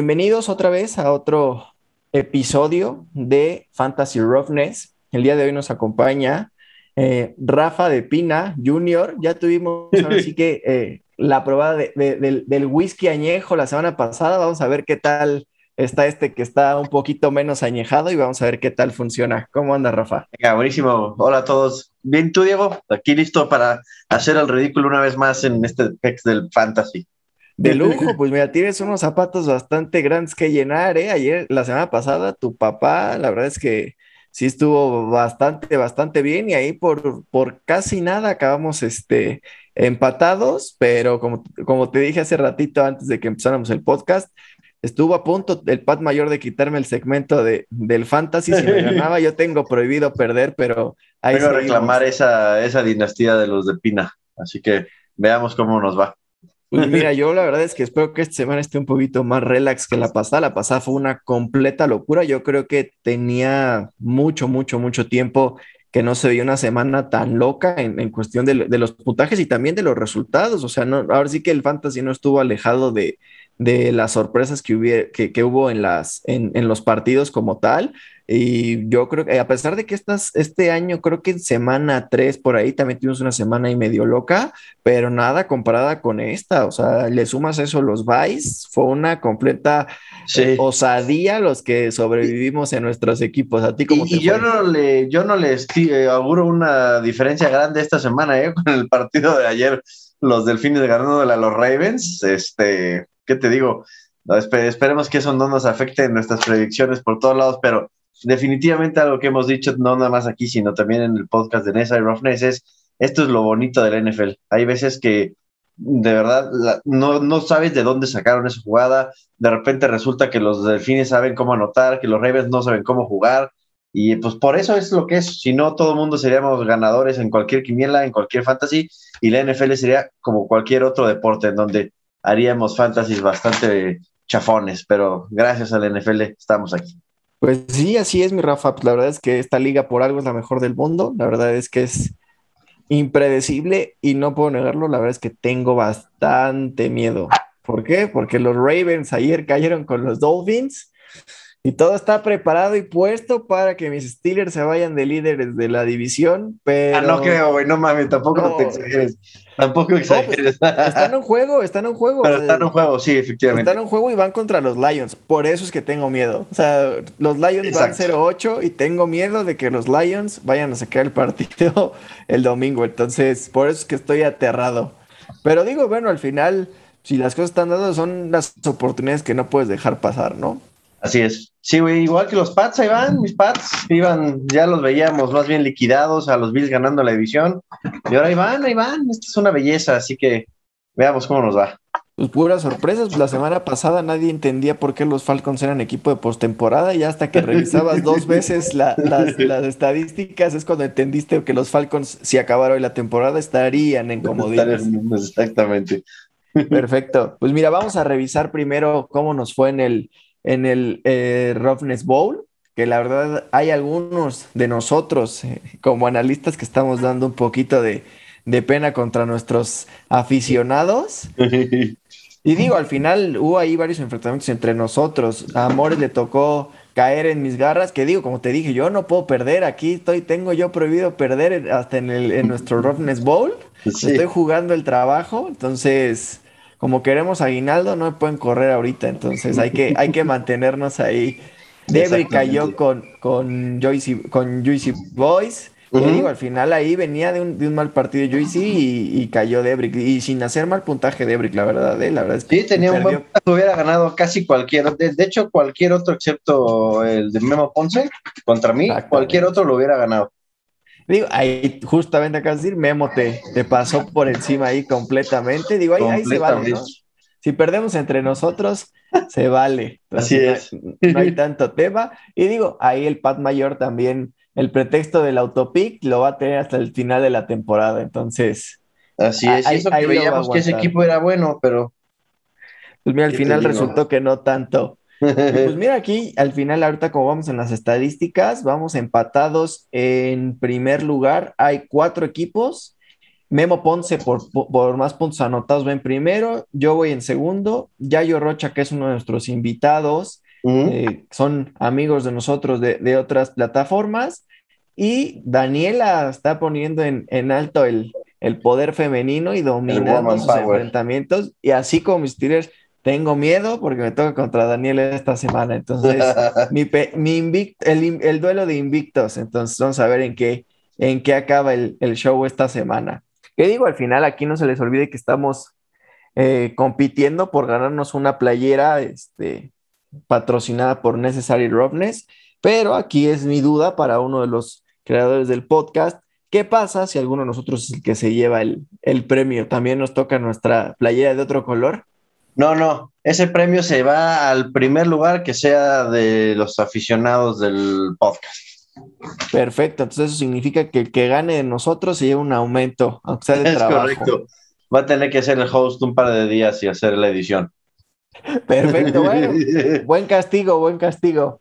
Bienvenidos otra vez a otro episodio de Fantasy Roughness. El día de hoy nos acompaña eh, Rafa de Pina Junior. Ya tuvimos así que eh, la probada del, del whisky añejo la semana pasada. Vamos a ver qué tal está este que está un poquito menos añejado y vamos a ver qué tal funciona. ¿Cómo anda, Rafa? Venga, buenísimo. Hola a todos. Bien, tú, Diego, aquí listo para hacer el ridículo una vez más en este pex del fantasy. De lujo, pues mira, tienes unos zapatos bastante grandes que llenar, ¿eh? Ayer, la semana pasada, tu papá, la verdad es que sí estuvo bastante, bastante bien y ahí por, por casi nada acabamos este, empatados, pero como, como te dije hace ratito antes de que empezáramos el podcast, estuvo a punto el Pat Mayor de quitarme el segmento de, del Fantasy. Si me ganaba, yo tengo prohibido perder, pero ahí Vengo a reclamar esa, esa dinastía de los de Pina. Así que veamos cómo nos va. Pues mira, yo la verdad es que espero que esta semana esté un poquito más relax que la pasada. La pasada fue una completa locura. Yo creo que tenía mucho, mucho, mucho tiempo que no se veía una semana tan loca en, cuestión de, de, los puntajes y también de los resultados. O sea, no, ahora sí que el fantasy no estuvo alejado de, de las sorpresas que, que, hubo en, las, en, en, los partidos como tal. Y yo creo que a pesar de que estas, este año, creo que en semana 3 por ahí también tuvimos una semana y medio loca, pero nada comparada con esta. O sea, le sumas eso los Vice, fue una completa eh, osadía los que sobrevivimos en nuestros equipos. A ti como Y, yo no le, yo no les eh, auguro una diferencia grande esta semana, ¿eh? Con el partido de ayer, los delfines ganando a los Ravens. Este, ¿qué te digo? esperemos que eso no nos afecte en nuestras predicciones por todos lados, pero definitivamente algo que hemos dicho, no nada más aquí, sino también en el podcast de Nessa y Roughness, es esto es lo bonito del NFL. Hay veces que de verdad no, no sabes de dónde sacaron esa jugada, de repente resulta que los delfines saben cómo anotar, que los Ravens no saben cómo jugar, y pues por eso es lo que es. Si no, todo el mundo seríamos ganadores en cualquier quiniela, en cualquier fantasy, y la NFL sería como cualquier otro deporte en donde haríamos fantasies bastante chafones, pero gracias al NFL estamos aquí. Pues sí, así es, mi Rafa. Pues la verdad es que esta liga por algo es la mejor del mundo. La verdad es que es impredecible y no puedo negarlo. La verdad es que tengo bastante miedo. ¿Por qué? Porque los Ravens ayer cayeron con los Dolphins y todo está preparado y puesto para que mis Steelers se vayan de líderes de la división, pero... Ah, no creo, güey, no mames, tampoco te exageres. Tampoco pues, exageres. están en un juego, están en un juego. Pero están en un juego, sí, efectivamente. Están en un juego y van contra los Lions. Por eso es que tengo miedo. O sea, los Lions van 0-8 y tengo miedo de que los Lions vayan a sacar el partido el domingo. Entonces, por eso es que estoy aterrado. Pero digo, bueno, al final, si las cosas están dadas, son las oportunidades que no puedes dejar pasar, ¿no? Así es. Sí, güey, igual que los Pats, ahí van, mis Pats, iban, ya los veíamos más bien liquidados, a los Bills ganando la división, y ahora ahí van, ahí van, esta es una belleza, así que veamos cómo nos va. Pues puras sorpresas, la semana pasada nadie entendía por qué los Falcons eran equipo de postemporada y hasta que revisabas dos veces las, estadísticas es cuando entendiste que los Falcons, si acabara hoy la temporada, estarían en comodidad. Exactamente. Perfecto. Pues mira, vamos a revisar primero cómo nos fue en el, en el eh, Roughness Bowl, que la verdad hay algunos de nosotros eh, como analistas que estamos dando un poquito de, pena contra nuestros aficionados. Y digo, al final hubo ahí varios enfrentamientos entre nosotros. A Amores le tocó caer en mis garras, que digo, como te dije, yo no puedo perder, aquí estoy, tengo yo prohibido perder hasta en, el, en nuestro Roughness Bowl. Estoy jugando el trabajo, entonces como queremos aguinaldo, no pueden correr ahorita, entonces hay que, hay que mantenernos ahí. Debri cayó con, con Joyce, con Juicy Boys. digo, al final ahí venía de un, de un mal partido Juicy y, y, cayó Debrick. Y sin hacer mal puntaje Debrick, la verdad, ¿eh? la verdad es que. Sí, tenía un buen hubiera ganado casi cualquier. De, de, hecho, cualquier otro, excepto el de Memo Ponce, contra mí, cualquier otro lo hubiera ganado. Digo, ahí justamente acá decir, Memo te, te pasó por encima ahí completamente. Digo, ahí, ahí se vale, ¿no? Si perdemos entre nosotros, se vale. Así es. No, hay tanto tema. Y digo, ahí el Pat Mayor también, el pretexto del autopic lo va a tener hasta el final de la temporada. Entonces. Así es. y eso que veíamos que ese equipo era bueno, pero. Pues mira, al final resultó que no tanto. Pues mira aquí, al final, ahorita como vamos en las estadísticas, vamos empatados en primer lugar. Hay cuatro equipos. Memo Ponce por, por, más puntos anotados va en primero, yo voy en segundo, Yayo Rocha, que es uno de nuestros invitados, eh, son amigos de nosotros de, otras plataformas, y Daniela está poniendo en, alto el, poder femenino y dominando sus enfrentamientos, y así como mis Steelers, tengo miedo porque me toca contra Daniela esta semana, entonces mi, mi el, el, duelo de invictos, entonces vamos a ver en qué, en qué acaba el, el show esta semana. ¿Qué digo? Al final aquí no se les olvide que estamos eh, compitiendo por ganarnos una playera este, patrocinada por Necessary Roughness, pero aquí es mi duda para uno de los creadores del podcast. ¿Qué pasa si alguno de nosotros es el que se lleva el, el premio? ¿También nos toca nuestra playera de otro color? No, no, ese premio se va al primer lugar que sea de los aficionados del podcast. Perfecto, entonces eso significa que el que gane de nosotros se lleva un aumento, aunque sea de es Correcto. Va a tener que ser el host un par de días y hacer la edición. Perfecto, bueno. buen castigo, buen castigo.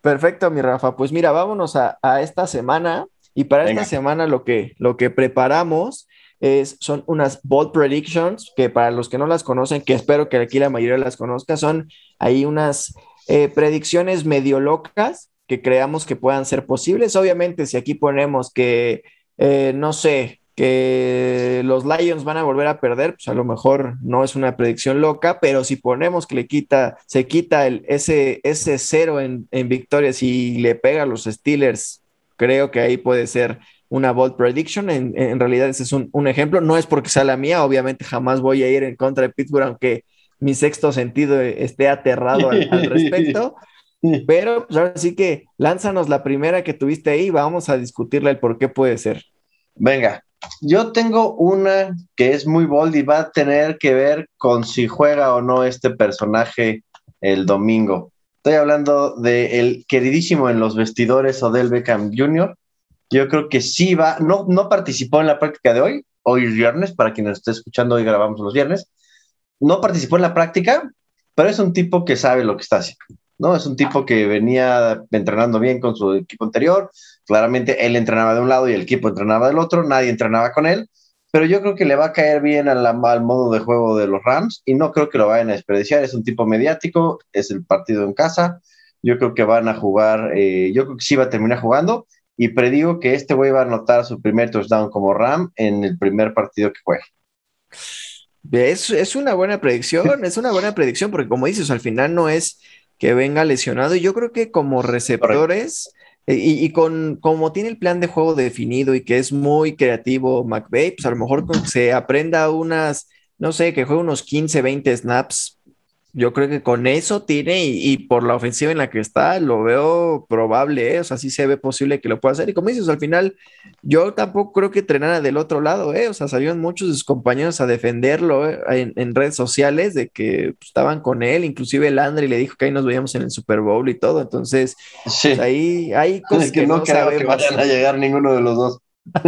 Perfecto, mi Rafa. Pues mira, vámonos a, esta semana. Y para esta semana lo que, lo que preparamos es, son unas bold predictions, que para los que no las conocen, que espero que aquí la mayoría las conozca, son ahí unas eh, predicciones medio locas que creamos que puedan ser posibles. Obviamente, si aquí ponemos que, eh, no sé, que los Lions van a volver a perder, pues a lo mejor no es una predicción loca, pero si ponemos que le quita, se quita el, ese, ese cero en, victorias y le pega a los Steelers, creo que ahí puede ser una bold prediction. En, realidad ese es un, ejemplo. No es porque sea la mía, obviamente jamás voy a ir en contra de Pittsburgh, aunque mi sexto sentido esté aterrado al, al respecto. Pero pues ahora sí que lánzanos la primera que tuviste ahí, vamos a discutirle el por qué puede ser. Venga, yo tengo una que es muy bold y va a tener que ver con si juega o no este personaje el domingo. Estoy hablando del el queridísimo en los vestidores Odell Beckham Jr. Yo creo que sí va, no, no participó en la práctica de hoy, hoy es viernes, para quien nos esté escuchando, hoy grabamos los viernes. No participó en la práctica, pero es un tipo que sabe lo que está haciendo. ¿no? Es un tipo que venía entrenando bien con su equipo anterior. Claramente él entrenaba de un lado y el equipo entrenaba del otro. Nadie entrenaba con él. Pero yo creo que le va a caer bien al, modo de juego de los Rams y no creo que lo vayan a desperdiciar. Es un tipo mediático, es el partido en casa. Yo creo que van a jugar, eh, yo creo que sí va a terminar jugando y predigo que este güey va a anotar su primer touchdown como Ram en el primer partido que juegue. Es, es una buena predicción, es una buena predicción porque como dices, al final no es que venga lesionado. Y yo creo que como receptores, eh, y, con como tiene el plan de juego definido y que es muy creativo McVeigh, pues a lo mejor se aprenda unas, no sé, que juegue unos 15, 20 snaps yo creo que con eso tiene y, por la ofensiva en la que está, lo veo probable, ¿eh? o sea, sí se ve posible que lo pueda hacer. Y como dices, al final, yo tampoco creo que entrenara del otro lado, ¿eh? o sea, salieron muchos de sus compañeros a defenderlo ¿eh? en, redes sociales de que pues, estaban con él, inclusive el Landry le dijo que ahí nos veíamos en el Super Bowl y todo, entonces, pues, ahí hay cosas que, no, creo que vayan a llegar ninguno de los dos.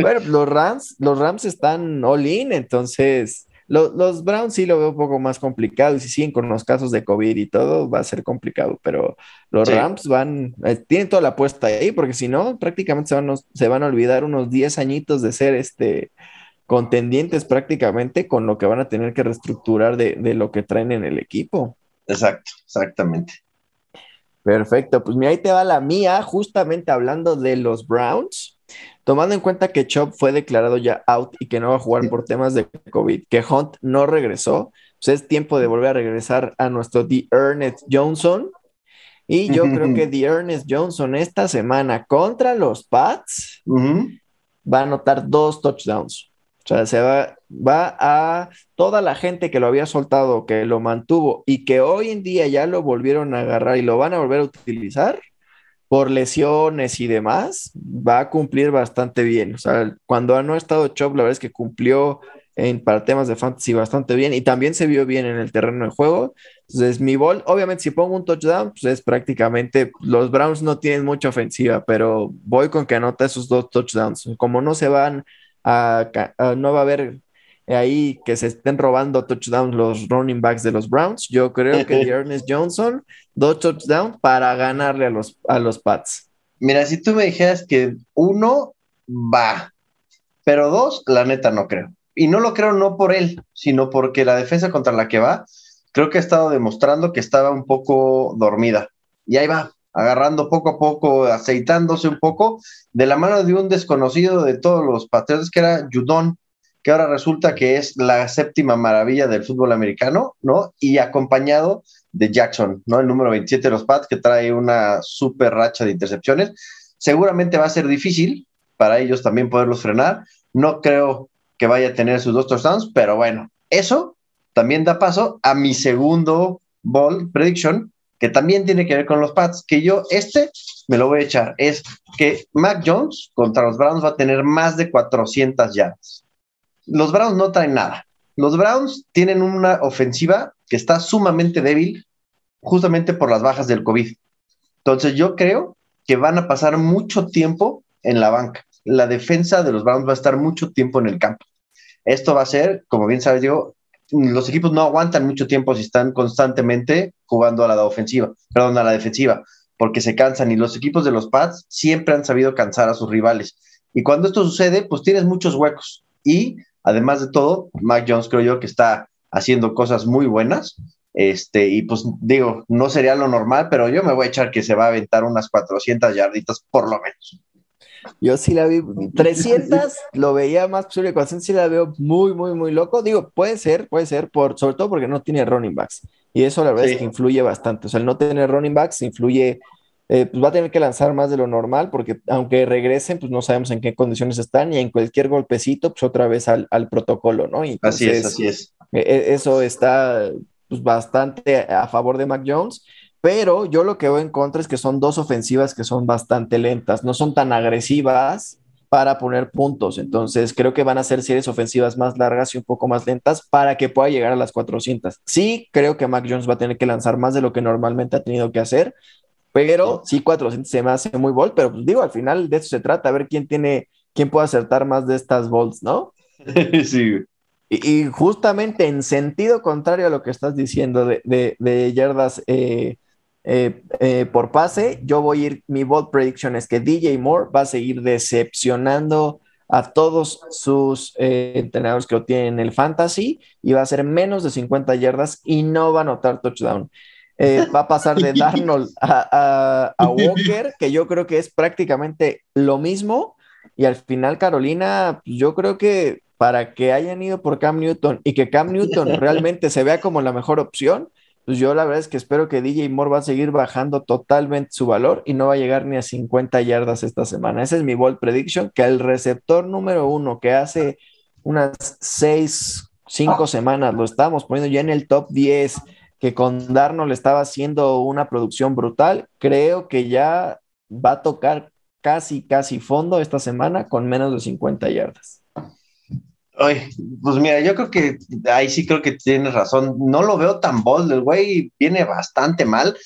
bueno, los Rams, los Rams están all in, entonces los, Browns sí lo veo un poco más complicado y si siguen con los casos de COVID y todo, va a ser complicado, pero los Rams van, eh, tienen toda la apuesta ahí, porque si no, prácticamente se van, se van a olvidar unos 10 añitos de ser este contendientes prácticamente con lo que van a tener que reestructurar de, de lo que traen en el equipo. Exacto, exactamente. Perfecto, pues mira, ahí te va la mía, justamente hablando de los Browns. Tomando en cuenta que Chop fue declarado ya out y que no va a jugar por temas de COVID, que Hunt no regresó, pues es tiempo de volver a regresar a nuestro The Ernest Johnson. Y yo creo que The Ernest Johnson esta semana contra los Pats va a anotar dos touchdowns. O sea, se va, va a toda la gente que lo había soltado, que lo mantuvo y que hoy en día ya lo volvieron a agarrar y lo van a volver a utilizar por lesiones y demás, va a cumplir bastante bien. O sea, cuando no ha estado Chop, la verdad es que cumplió en, para temas de fantasy bastante bien y también se vio bien en el terreno de juego. Entonces, mi ball, obviamente, si pongo un touchdown, pues es prácticamente, los Browns no tienen mucha ofensiva, pero voy con que anota esos dos touchdowns. Como no se van a, a no va a haber ahí que se estén robando touchdowns los running backs de los Browns. Yo creo que Ernest Johnson, dos touchdowns para ganarle a los, a los Pats. Mira, si tú me dijeras que uno va, pero dos, la neta no creo. Y no lo creo no por él, sino porque la defensa contra la que va, creo que ha estado demostrando que estaba un poco dormida. Y ahí va, agarrando poco a poco, aceitándose un poco, de la mano de un desconocido de todos los Patriotas, que era Judon, que ahora resulta que es la séptima maravilla del fútbol americano, ¿no? Y acompañado de Jackson, ¿no? El número 27 de los Pats, que trae una super racha de intercepciones. Seguramente va a ser difícil para ellos también poderlos frenar. No creo que vaya a tener sus dos touchdowns, pero bueno, eso también da paso a mi segundo ball prediction, que también tiene que ver con los Pats, que yo este me lo voy a echar, es que Mac Jones contra los Browns va a tener más de 400 yardas. Los Browns no traen nada. Los Browns tienen una ofensiva que está sumamente débil justamente por las bajas del COVID. Entonces yo creo que van a pasar mucho tiempo en la banca. La defensa de los Browns va a estar mucho tiempo en el campo. Esto va a ser, como bien sabes, digo, los equipos no aguantan mucho tiempo si están constantemente jugando a la ofensiva, perdón, a la defensiva, porque se cansan y los equipos de los Pats siempre han sabido cansar a sus rivales. Y cuando esto sucede, pues tienes muchos huecos. Y además de todo, Mac Jones creo yo que está haciendo cosas muy buenas. Este, y pues digo, no sería lo normal, pero yo me voy a echar que se va a aventar unas 400 yarditas por lo menos. Yo sí la vi, 300 lo veía más posible, 400 sí la veo muy, muy, muy loco. Digo, puede ser, puede ser, por, sobre todo porque no tiene running backs. Y eso la verdad es que influye bastante. O sea, el no tener running backs influye, eh, pues va a tener que lanzar más de lo normal, porque aunque regresen, pues no sabemos en qué condiciones están y en cualquier golpecito, pues otra vez al, protocolo, ¿no? así es, así es. E, e, eso está pues, bastante a favor de Mac Jones. Pero yo lo que veo en contra es que son dos ofensivas que son bastante lentas, no son tan agresivas para poner puntos. Entonces creo que van a ser series ofensivas más largas y un poco más lentas para que pueda llegar a las 400. Sí, creo que Mac Jones va a tener que lanzar más de lo que normalmente ha tenido que hacer, pero sí 400 se me hace muy bol, pero pues, digo, al final de eso se trata, a ver quién tiene, quién puede acertar más de estas bolts, ¿no? sí. Y, justamente en sentido contrario a lo que estás diciendo de, de, yardas eh, eh, eh, por pase, yo voy a ir, mi bold prediction es que DJ Moore va a seguir decepcionando a todos sus eh, entrenadores que lo tienen en el fantasy y va a ser menos de 50 yardas y no va a anotar touchdown. Va a pasar de Darnold a, Walker, que yo creo que es prácticamente lo mismo. Y al final, Carolina, yo creo que para que hayan ido por Cam Newton y que Cam Newton realmente se vea como la mejor opción, pues yo la verdad es que espero que DJ Moore va a seguir bajando totalmente su valor y no va a llegar ni a 50 yardas esta semana. Ese es mi bold prediction, que el receptor número uno que hace unas 6, 5 semanas lo estábamos poniendo ya en el top 10, que con Darno le estaba haciendo una producción brutal, creo que ya va a tocar casi, casi fondo esta semana con menos de 50 yardas. Ay, pues mira, yo creo que ahí sí creo que tienes razón. No lo veo tan bold, el güey viene bastante mal.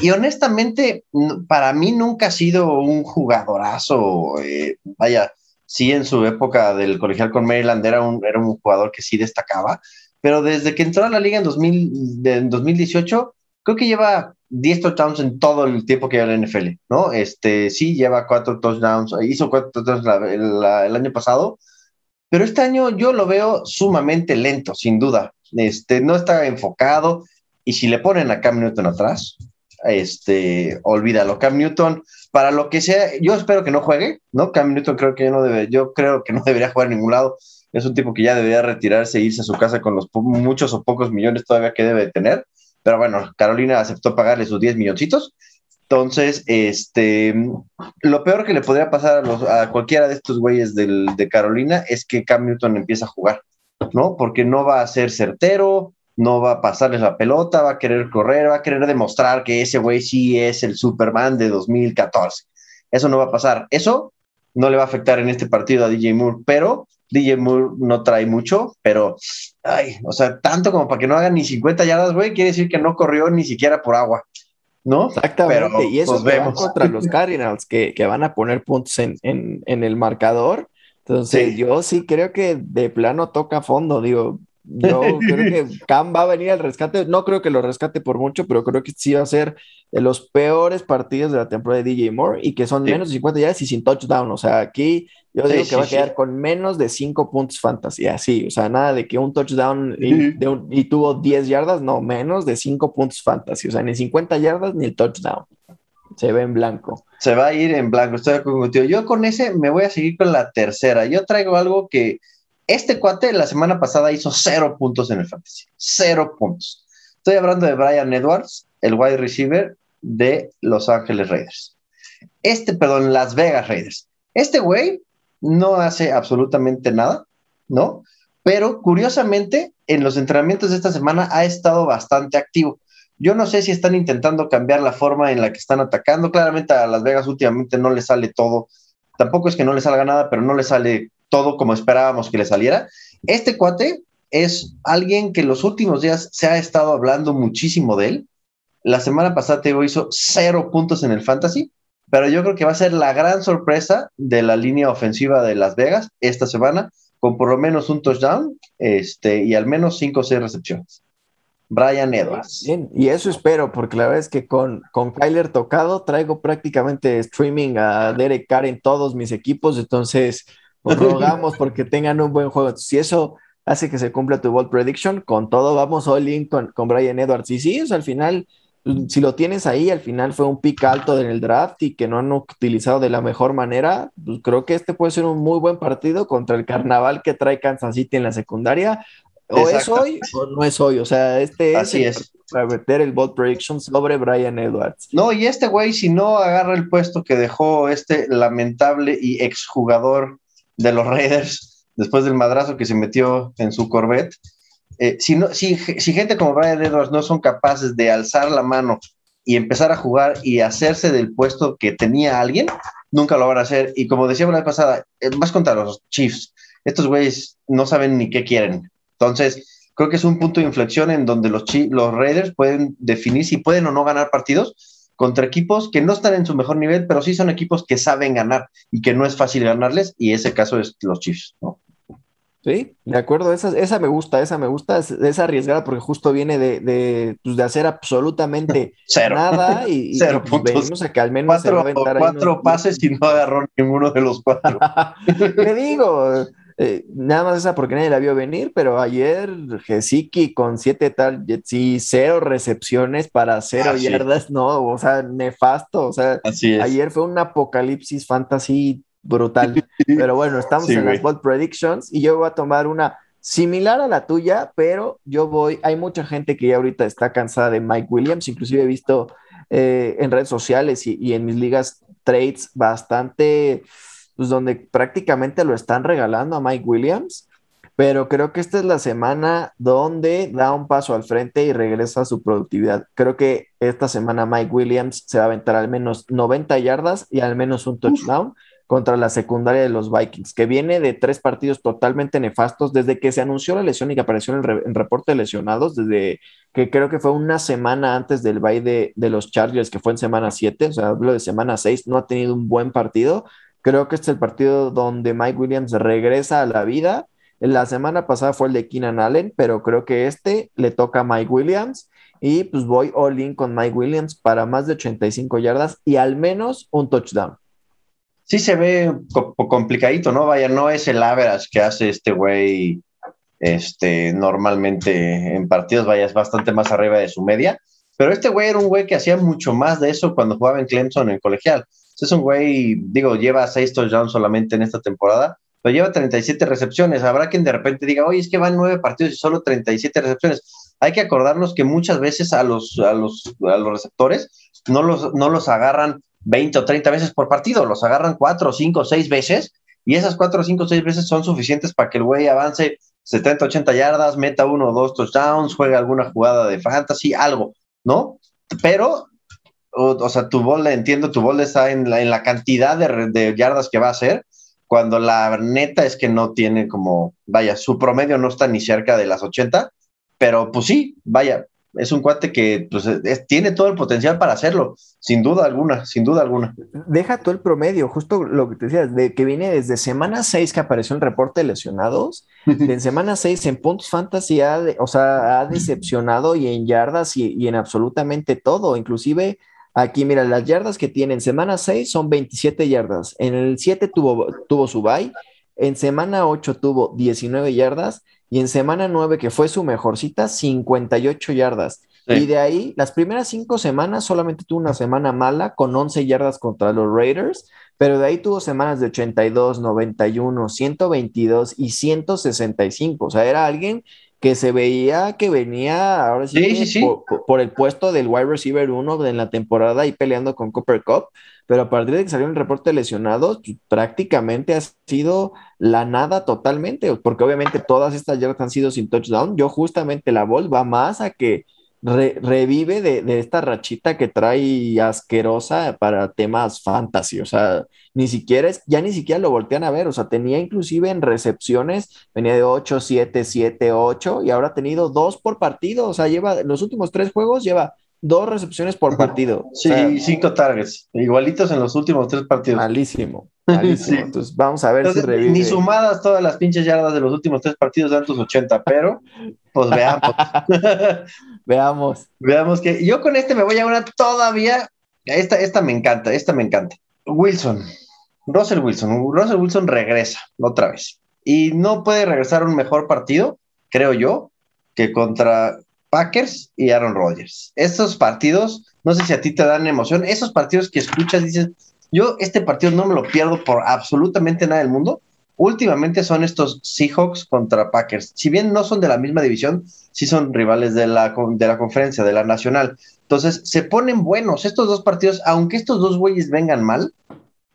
Y honestamente, para mí nunca ha sido un jugadorazo. Eh, vaya, sí, en su época del colegial con Maryland era un, era un jugador que sí destacaba. Pero desde que entró a la liga en, 2000, en 2018, creo que lleva 10 touchdowns en todo el tiempo que lleva en la NFL, ¿no? Este, sí, lleva cuatro touchdowns, hizo cuatro touchdowns el año pasado pero este año yo lo veo sumamente lento, sin duda. Este, no está enfocado. Y si le ponen a Cam Newton atrás, este, olvídalo. Cam Newton, para lo que sea, yo espero que no juegue, ¿no? Cam Newton creo que no debe, yo creo que no debería jugar en ningún lado. Es un tipo que ya debería retirarse e irse a su casa con los muchos o pocos millones todavía que debe tener. Pero bueno, Carolina aceptó pagarle sus 10 milloncitos entonces, este, lo peor que le podría pasar a, cualquiera de estos güeyes de Carolina es que Cam Newton empieza a jugar, ¿no? Porque no va a ser certero, no va a pasarles la pelota, va a querer correr, va a querer demostrar que ese güey sí es el Superman de 2014. Eso no va a pasar. Eso no le va a afectar en este partido a DJ Moore, pero DJ Moore no trae mucho, pero, ay, o sea, tanto como para que no haga ni 50 yardas, güey, quiere decir que no corrió ni siquiera por agua. ¿no? Exactamente, y eso pues, vemos contra los Cardinals, que, van a poner puntos en, el marcador. Entonces, yo sí creo que de plano toca fondo, digo, Yo creo que Cam va a venir al rescate. No creo que lo rescate por mucho, pero creo que sí va a ser de los peores partidos de la temporada de DJ Moore y que son menos de 50 yardas y sin touchdown. O sea, aquí yo digo que va a quedar con menos de 5 puntos fantasy. Así, o sea, nada de que un touchdown y, y tuvo 10 yardas, no, menos de 5 puntos fantasy. O sea, ni 50 yardas ni el touchdown. Se ve en blanco. Se va a ir en blanco, estoy de contigo. Yo con ese me voy a seguir con la tercera. Yo traigo algo que este cuate la semana pasada hizo cero puntos en el fantasy. Cero puntos. Estoy hablando de Brian Edwards, el wide receiver de Los Ángeles Raiders. Este, perdón, Las Vegas Raiders. Este güey no hace absolutamente nada, ¿no? Pero curiosamente, en los entrenamientos de esta semana ha estado bastante activo. Yo no sé si están intentando cambiar la forma en la que están atacando. Claramente a Las Vegas últimamente no le sale todo. Tampoco es que no le salga nada, pero no le sale todo como esperábamos que le saliera. Este cuate es alguien que en los últimos días se ha estado hablando muchísimo de él. La semana pasada Teo hizo cero puntos en el fantasy, pero yo creo que va a ser la gran sorpresa de la línea ofensiva de Las Vegas esta semana, con por lo menos un touchdown este, y al menos cinco o seis recepciones. Brian Edwards. y eso espero, porque la verdad es que con, con Kyler tocado traigo prácticamente streaming a Derek Carr en todos mis equipos, entonces pues rogamos porque tengan un buen juego. Si eso hace que se cumpla tu ball prediction, con todo vamos all in con, con Brian Edwards. Y sí, al final, si lo tienes ahí, al final fue un pick alto en el draft y que no han utilizado de la mejor manera, pues creo que este puede ser un muy buen partido contra el carnaval que trae Kansas City en la secundaria. O es hoy o no es hoy. O sea, este Así es, para meter el ball prediction sobre Brian Edwards. No, y este güey, si no agarra el puesto que dejó este lamentable y exjugador de los Raiders después del madrazo que se metió en su Corvette. Eh, si, no, si, si, gente como Brian Edwards no son capaces de alzar la mano y empezar a jugar y hacerse del puesto que tenía alguien, nunca lo van a hacer. Y como decía la vez pasada, eh, más contra los Chiefs, estos güeyes no saben ni qué quieren. Entonces, creo que es un punto de inflexión en donde los, los Raiders pueden definir si pueden o no ganar partidos contra equipos que no están en su mejor nivel, pero sí son equipos que saben ganar y que no es fácil ganarles, y ese caso es los Chiefs, ¿no? Sí, de acuerdo, esa, esa me gusta, esa me gusta, esa arriesgada porque justo viene de, de, pues de hacer absolutamente nada y, Cero pues, puntos. a que al menos cuatro, cuatro pases y no agarró ninguno de los cuatro. Te digo, eh, nada más esa porque nadie la vio venir, pero ayer Gesicki con siete tal, sí, cero recepciones para cero ah, yardas, no, o sea, nefasto, o sea, ayer fue un apocalipsis fantasy brutal, pero bueno, estamos en las bold predictions y yo voy a tomar una similar a la tuya, pero yo voy, hay mucha gente que ya ahorita está cansada de Mike Williams, inclusive he visto eh, en redes sociales y en mis ligas trades bastante pues donde prácticamente lo están regalando a Mike Williams, pero creo que esta es la semana donde da un paso al frente y regresa a su productividad. Creo que esta semana Mike Williams se va a aventar al menos 90 yardas y al menos un touchdown. contra la secundaria de los Vikings, que viene de tres partidos totalmente nefastos desde que se anunció la lesión y que apareció en el, reporte de lesionados, desde que creo que fue una semana antes del bye de, de los Chargers, que fue en semana 7, o sea, hablo de semana 6, no ha tenido un buen partido Creo que este es el partido donde Mike Williams regresa a la vida. La semana pasada fue el de Keenan Allen, pero creo que este le toca a Mike Williams. Y pues voy all in con Mike Williams para más de 85 yardas y al menos un touchdown. Sí se ve complicadito, ¿no? Vaya, no es el average que hace este güey este, normalmente en partidos, vaya, es bastante más arriba de su media. Pero este güey era un güey que hacía mucho más de eso cuando jugaba en Clemson en colegial es un güey, digo, lleva seis touchdowns solamente en esta temporada, pero lleva 37 recepciones. Habrá quien de repente diga, oye, es que van nueve partidos y solo 37 recepciones. Hay que acordarnos que muchas veces a los, a los, a los receptores no los, no los agarran 20 o 30 veces por partido, los agarran 4, 5, 6 veces y esas 4, 5, 6 veces son suficientes para que el güey avance 70, 80 yardas, meta uno o dos touchdowns, juegue alguna jugada de fantasy, algo, ¿no? Pero o, sea, tu bola, entiendo, tu bola está en la, en la cantidad de, yardas que va a hacer, cuando la neta es que no tiene como, vaya, su promedio no está ni cerca de las 80, pero pues sí, vaya, es un cuate que pues, tiene todo el potencial para hacerlo, sin duda alguna, sin duda alguna. Deja todo el promedio, justo lo que te decías, de que viene desde semana 6 que apareció el reporte de lesionados, en semana 6 en puntos fantasy, ha, o sea, ha decepcionado y en yardas y, y, en absolutamente todo, inclusive aquí, mira, las yardas que tiene en semana 6 son 27 yardas, en el 7 tuvo, tuvo su bye, en semana 8 tuvo 19 yardas, y en semana 9, que fue su mejor cita, 58 yardas. Y de ahí, las primeras cinco semanas solamente tuvo una semana mala con 11 yardas contra los Raiders, pero de ahí tuvo semanas de 82, 91, 122 y 165. O sea, era alguien que se veía que venía ahora sí, Por, el puesto del wide receiver 1 en la temporada y peleando con Cooper Cup, pero a partir de que salió el reporte de lesionados, pues, prácticamente ha sido la nada totalmente, porque obviamente todas estas yardas han sido sin touchdown. Yo justamente la voz va más a que revive de, esta rachita que trae asquerosa para temas fantasy, o sea, ni siquiera es, ya ni siquiera lo voltean a ver, o sea, tenía inclusive en recepciones, venía de 8, 7, 7, 8 y ahora ha tenido dos por partido, o sea, lleva, en los últimos tres juegos lleva dos recepciones por partido. Sí, cinco targets, igualitos en los últimos tres partidos. Malísimo. Malísimo. Entonces, vamos a ver si revive. Ni sumadas todas las pinches yardas de los últimos tres partidos dan tus 80, pero pues veamos. veamos. Veamos que yo con este me voy a una todavía. Esta, esta me encanta, esta me encanta. Wilson, Russell Wilson. Russell Wilson regresa otra vez. Y no puede regresar a un mejor partido, creo yo, que contra Packers y Aaron Rodgers. Estos partidos, no sé si a ti te dan emoción, esos partidos que escuchas, dices, yo este partido no me lo pierdo por absolutamente nada del mundo. Últimamente son estos Seahawks contra Packers. Si bien no son de la misma división, sí son rivales de la, de la conferencia, de la nacional. Entonces, se ponen buenos estos dos partidos, aunque estos dos güeyes vengan mal,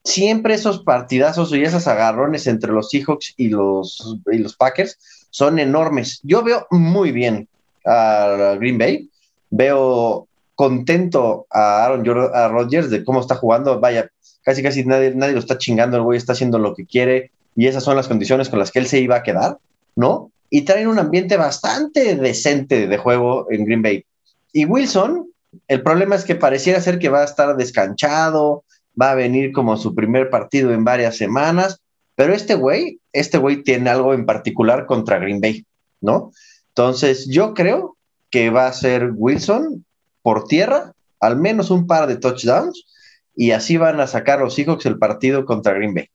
siempre esos partidazos y esos agarrones entre los Seahawks y los, y los Packers son enormes. Yo veo muy bien a Green Bay. Veo contento a Aaron Rodgers de cómo está jugando. Vaya, casi casi nadie, nadie lo está chingando, el güey está haciendo lo que quiere y esas son las condiciones con las que él se iba a quedar, ¿no? Y traen un ambiente bastante decente de juego en Green Bay. Y Wilson, el problema es que pareciera ser que va a estar descanchado, va a venir como su primer partido en varias semanas, pero este güey, este güey tiene algo en particular contra Green Bay, ¿no? Entonces, yo creo que va a ser Wilson por tierra, al menos un par de touchdowns, y así van a sacar los Seahawks el partido contra Green Bay.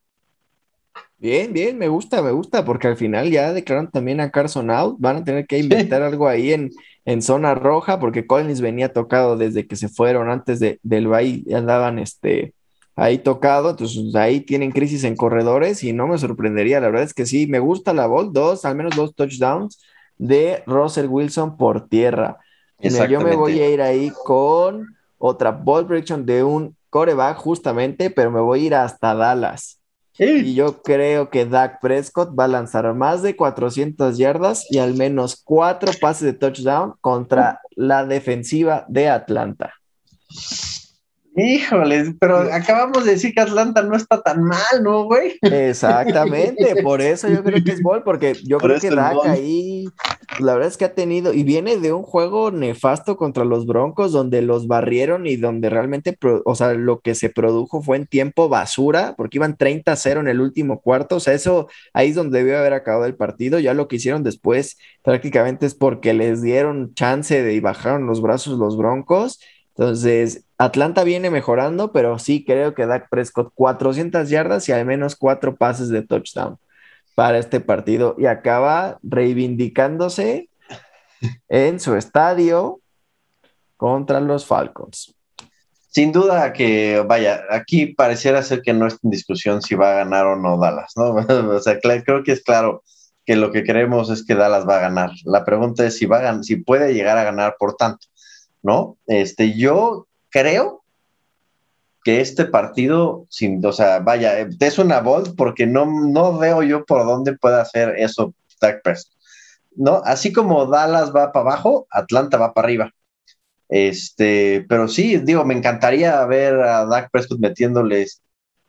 Bien, bien, me gusta, me gusta, porque al final ya declararon también a Carson out, van a tener que inventar algo ahí en, en, zona roja, porque Collins venía tocado desde que se fueron antes de, del Bay, andaban este, ahí tocado, entonces ahí tienen crisis en corredores y no me sorprendería, la verdad es que sí, me gusta la ball, dos, al menos dos touchdowns, de Russell Wilson por tierra. Yo me voy a ir ahí con otra ball prediction de un coreback justamente, pero me voy a ir hasta Dallas. Y yo creo que Dak Prescott va a lanzar más de 400 yardas y al menos cuatro pases de touchdown contra la defensiva de Atlanta. Híjoles, pero acabamos de decir que Atlanta no está tan mal, ¿no, güey? Exactamente, por eso yo creo que es Ball, porque yo creo que Dak ahí, la verdad es que ha tenido, y viene de un juego nefasto contra los Broncos, donde los barrieron y donde realmente, o sea, lo que se produjo fue en tiempo basura, porque iban 30-0 en el último cuarto, o sea, eso ahí es donde debió haber acabado el partido, ya lo que hicieron después prácticamente es porque les dieron chance de y bajaron los brazos los Broncos entonces, Atlanta viene mejorando, pero sí creo que Dak Prescott 400 yardas y al menos cuatro pases de touchdown para este partido y acaba reivindicándose en su estadio contra los Falcons. Sin duda que, vaya, aquí pareciera ser que no es en discusión si va a ganar o no Dallas, ¿no? o sea, creo que es claro que lo que queremos es que Dallas va a ganar. La pregunta es si va a si puede llegar a ganar por tanto. ¿No? Este, yo creo que este partido, sin, o sea, vaya, es una voz porque no, no veo yo por dónde puede hacer eso Dak Prescott, ¿no? Así como Dallas va para abajo, Atlanta va para arriba. Este, pero sí, digo, me encantaría ver a Dak Prescott metiéndoles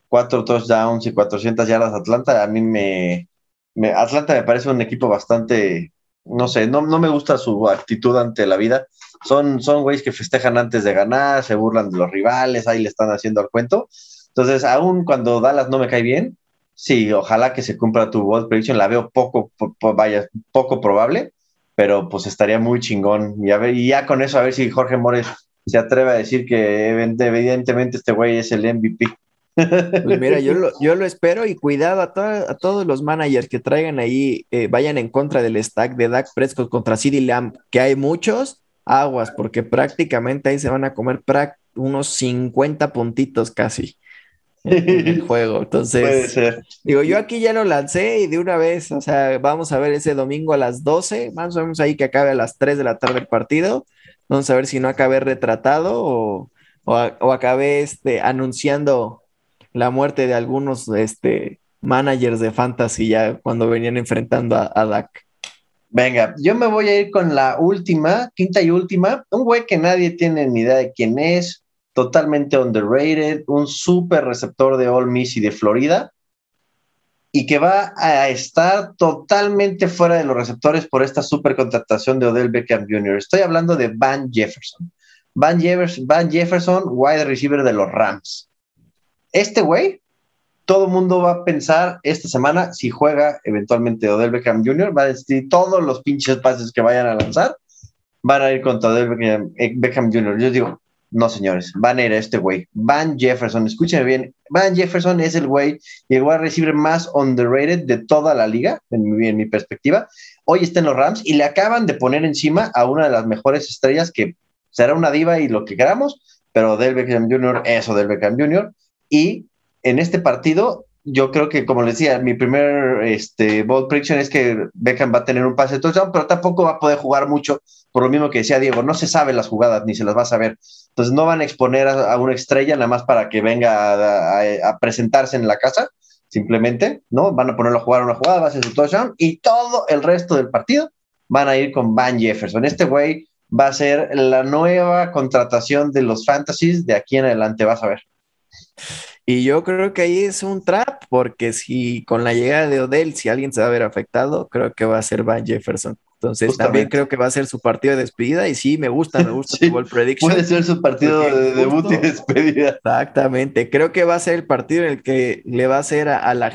cuatro touchdowns y 400 yardas a Atlanta. A mí me, me Atlanta me parece un equipo bastante no sé, no, no me gusta su actitud ante la vida. Son, son güeyes que festejan antes de ganar, se burlan de los rivales, ahí le están haciendo al cuento. Entonces, aún cuando Dallas no me cae bien, sí, ojalá que se cumpla tu bold prediction, la veo poco, vaya, poco probable, pero pues estaría muy chingón. Y, ya con eso, a ver si Jorge Mores se atreve a decir que evidentemente este güey es el MVP. Pues mira, yo lo, espero y cuidado a, a todos los managers que traigan ahí, eh, vayan en contra del stack de Dak Prescott contra CD Lamb, que hay muchos, aguas, porque prácticamente ahí se van a comer unos 50 puntitos casi en el juego. Entonces, digo, yo aquí ya lo lancé y de una vez, o sea, vamos a ver ese domingo a las 12, más o menos ahí que acabe a las 3 de la tarde el partido. Vamos a ver si no acabé retratado o, o, acabé este, anunciando la muerte de algunos este, managers de fantasy ya cuando venían enfrentando a, a Dak. Venga, yo me voy a ir con la última, quinta y última. Un güey que nadie tiene ni idea de quién es, totalmente underrated, un super receptor de All Miss y de Florida, y que va a estar totalmente fuera de los receptores por esta super contratación de Odell Beckham Jr. Estoy hablando de Van Jefferson. Van Jefferson, Van Jefferson wide receiver de los Rams. Este güey, todo el mundo va a pensar esta semana si juega eventualmente Odell Beckham Jr., va a decir todos los pinches pases que vayan a lanzar van a ir contra Odell Beckham, eh, Jr. Yo digo, no, señores, van a ir a este güey. Van Jefferson, escúchenme bien. Van Jefferson es el güey y el recibir más underrated de toda la liga, en mi, perspectiva. Hoy está en los Rams y le acaban de poner encima a una de las mejores estrellas que será una diva y lo que queramos, pero Del Beckham Jr., eso del Beckham Jr. Y en este partido yo creo que, como les decía, mi primer este, bold prediction es que Beckham va a tener un pase de touchdown, pero tampoco va a poder jugar mucho, por lo mismo que decía Diego, no se sabe las jugadas ni se las va a saber. Entonces no van a exponer a, una estrella nada más para que venga a, presentarse en la casa, simplemente, ¿no? Van a ponerlo a jugar una jugada, va a ser su touchdown y todo el resto del partido van a ir con Van Jefferson. Este güey va a ser la nueva contratación de los fantasies de aquí en adelante, vas a ver. Y yo creo que ahí es un trap, porque si con la llegada de Odell, si alguien se va a ver afectado, creo que va a ser Van Jefferson. Entonces también creo que va a ser su partido de despedida y sí, me gusta, me gusta su prediction. Puede ser su partido de debut y despedida. Exactamente, creo que va a ser el partido en el que le va a hacer a, la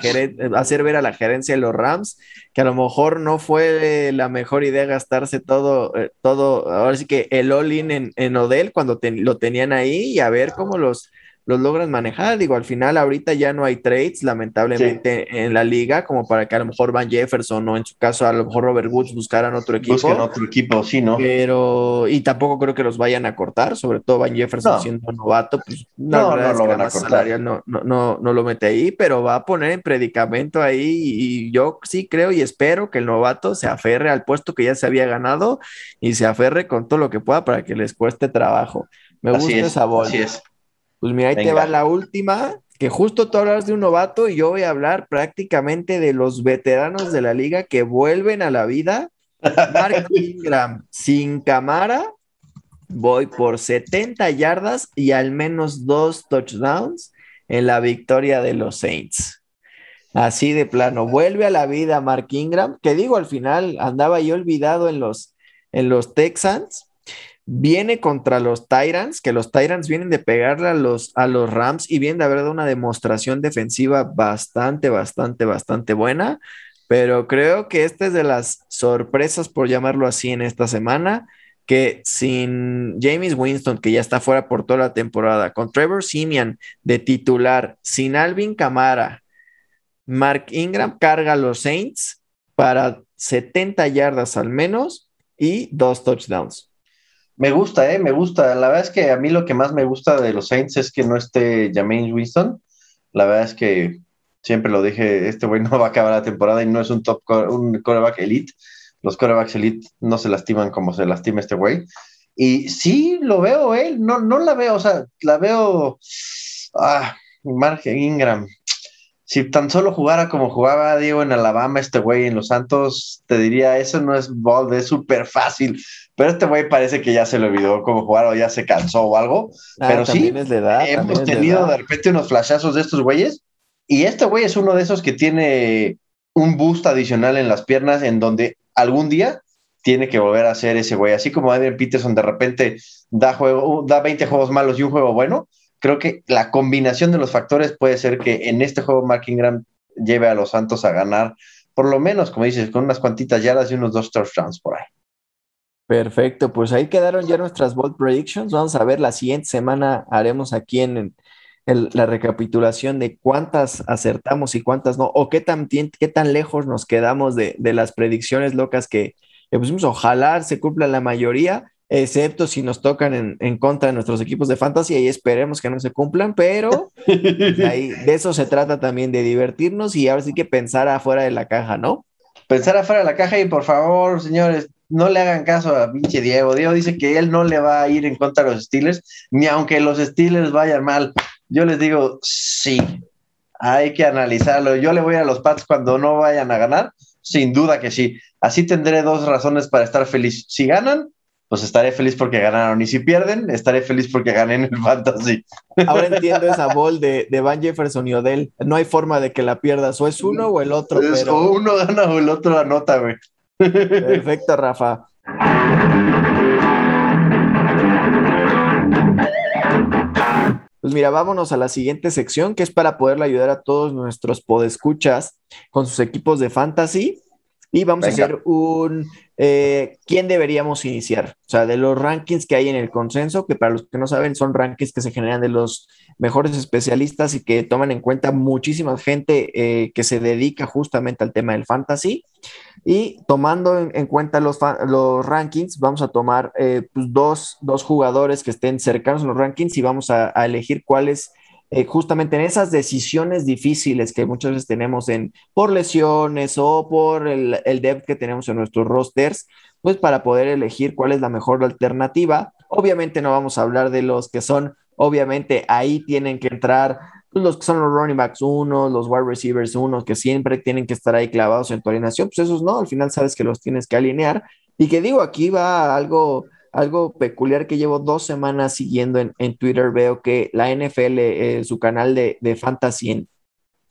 hacer ver a la gerencia de los Rams que a lo mejor no fue la mejor idea gastarse todo, eh, todo, ahora sí que el all-in en, en Odell cuando lo tenían ahí y a ver cómo los los logran manejar. Digo, al final ahorita ya no hay trades, lamentablemente, en la liga, como para que a lo mejor Van Jefferson o en su caso a lo mejor Robert Woods buscaran otro equipo. Busquen otro equipo, sí, ¿no? Pero, y tampoco creo que los vayan a cortar, sobre todo Van Jefferson siendo novato, pues no, no, lo van a cortar. No, no, no, lo mete ahí, pero va a poner en predicamento ahí y yo sí creo y espero que el novato se aferre al puesto que ya se había ganado y se aferre con todo lo que pueda para que les cueste trabajo. Me gusta esa bola. Así es. Pues mira, ahí te va la última, que justo tú hablas de un novato y yo voy a hablar prácticamente de los veteranos de la liga que vuelven a la vida. Mark Ingram sin cámara, voy por 70 yardas y al menos dos touchdowns en la victoria de los Saints. Así de plano, vuelve a la vida Mark Ingram, que digo, al final andaba yo olvidado en los, en los Texans, viene contra los Tyrants, que los Tyrants vienen de pegarle a los, a los Rams y vienen de haber dado una demostración defensiva bastante, bastante, bastante buena. Pero creo que esta es de las sorpresas, por llamarlo así, en esta semana, que sin James Winston, que ya está fuera por toda la temporada, con Trevor Simeon de titular, sin Alvin Camara, Mark Ingram carga a los Saints para 70 yardas al menos y dos touchdowns. Me gusta, ¿eh? Me gusta. La verdad es que a mí lo que más me gusta de los Saints es que no esté James Winston. La verdad es que siempre lo dije, este güey no va a acabar la temporada y no es un top, un coreback elite. Los corebacks elite no se lastiman como se lastima este güey. Y sí, lo veo, él, ¿eh? no, no la veo, o sea, la veo. Ah, Mark Ingram. Si tan solo jugara como jugaba Diego en Alabama, este güey en Los Santos, te diría, eso no es bold, es súper fácil. Pero este güey parece que ya se le olvidó cómo jugar o ya se cansó o algo. Ah, pero sí, hemos tenido de, repente unos flashazos de estos güeyes. Y este güey es uno de esos que tiene un boost adicional en las piernas en donde algún día tiene que volver a ser ese güey. Así como Adrian Peterson de repente da, juego, da 20 juegos malos y un juego bueno, creo que la combinación de los factores puede ser que en este juego Mark Ingram lleve a los Santos a ganar, por lo menos, como dices, con unas cuantitas yardas y unos dos touchdowns por ahí. Perfecto, pues ahí quedaron ya nuestras bold predictions. Vamos a ver, la siguiente semana haremos aquí en, la recapitulación de cuántas acertamos y cuántas no, o qué tan, qué tan lejos nos quedamos de, las predicciones locas que, que pusimos. Ojalá se cumpla la mayoría excepto si nos tocan en, contra de nuestros equipos de fantasy y esperemos que no se cumplan, pero ahí, de eso se trata también, de divertirnos y ahora sí que pensar afuera de la caja, ¿no? Pensar afuera de la caja y por favor, señores, no le hagan caso a pinche Diego. Diego dice que él no le va a ir en contra de los Steelers, ni aunque los Steelers vayan mal. Yo les digo, sí, hay que analizarlo. Yo le voy a los Pats cuando no vayan a ganar, sin duda que sí. Así tendré dos razones para estar feliz. Si ganan, pues estaré feliz porque ganaron. Y si pierden, estaré feliz porque gané en el fantasy. Ahora entiendo esa bol de, Van Jefferson y Odell. No hay forma de que la pierdas, o es uno o el otro. O uno gana o el otro anota, güey. Perfecto, Rafa. Pues mira, vámonos a la siguiente sección que es para poderle ayudar a todos nuestros podescuchas con sus equipos de fantasy. Y vamos a hacer un eh, ¿quién deberíamos iniciar? O sea, de los rankings que hay en el consenso, que para los que no saben son rankings que se generan de los mejores especialistas y que toman en cuenta muchísima gente eh, que se dedica justamente al tema del fantasy. Y tomando en, cuenta los, los, rankings, vamos a tomar eh, pues dos, dos, jugadores que estén cercanos a los rankings y vamos a, a elegir cuáles eh, justamente en esas decisiones difíciles que muchas veces tenemos en, por lesiones o por el, el depth que tenemos en nuestros rosters, pues para poder elegir cuál es la mejor alternativa. Obviamente no vamos a hablar de los que son, obviamente ahí tienen que entrar los que son los running backs uno, los wide receivers uno, que siempre tienen que estar ahí clavados en tu alineación, pues esos no, al final sabes que los tienes que alinear. Y que digo, aquí va algo algo peculiar que llevo dos semanas siguiendo en, Twitter, veo que la NFL, eh, su canal de, fantasy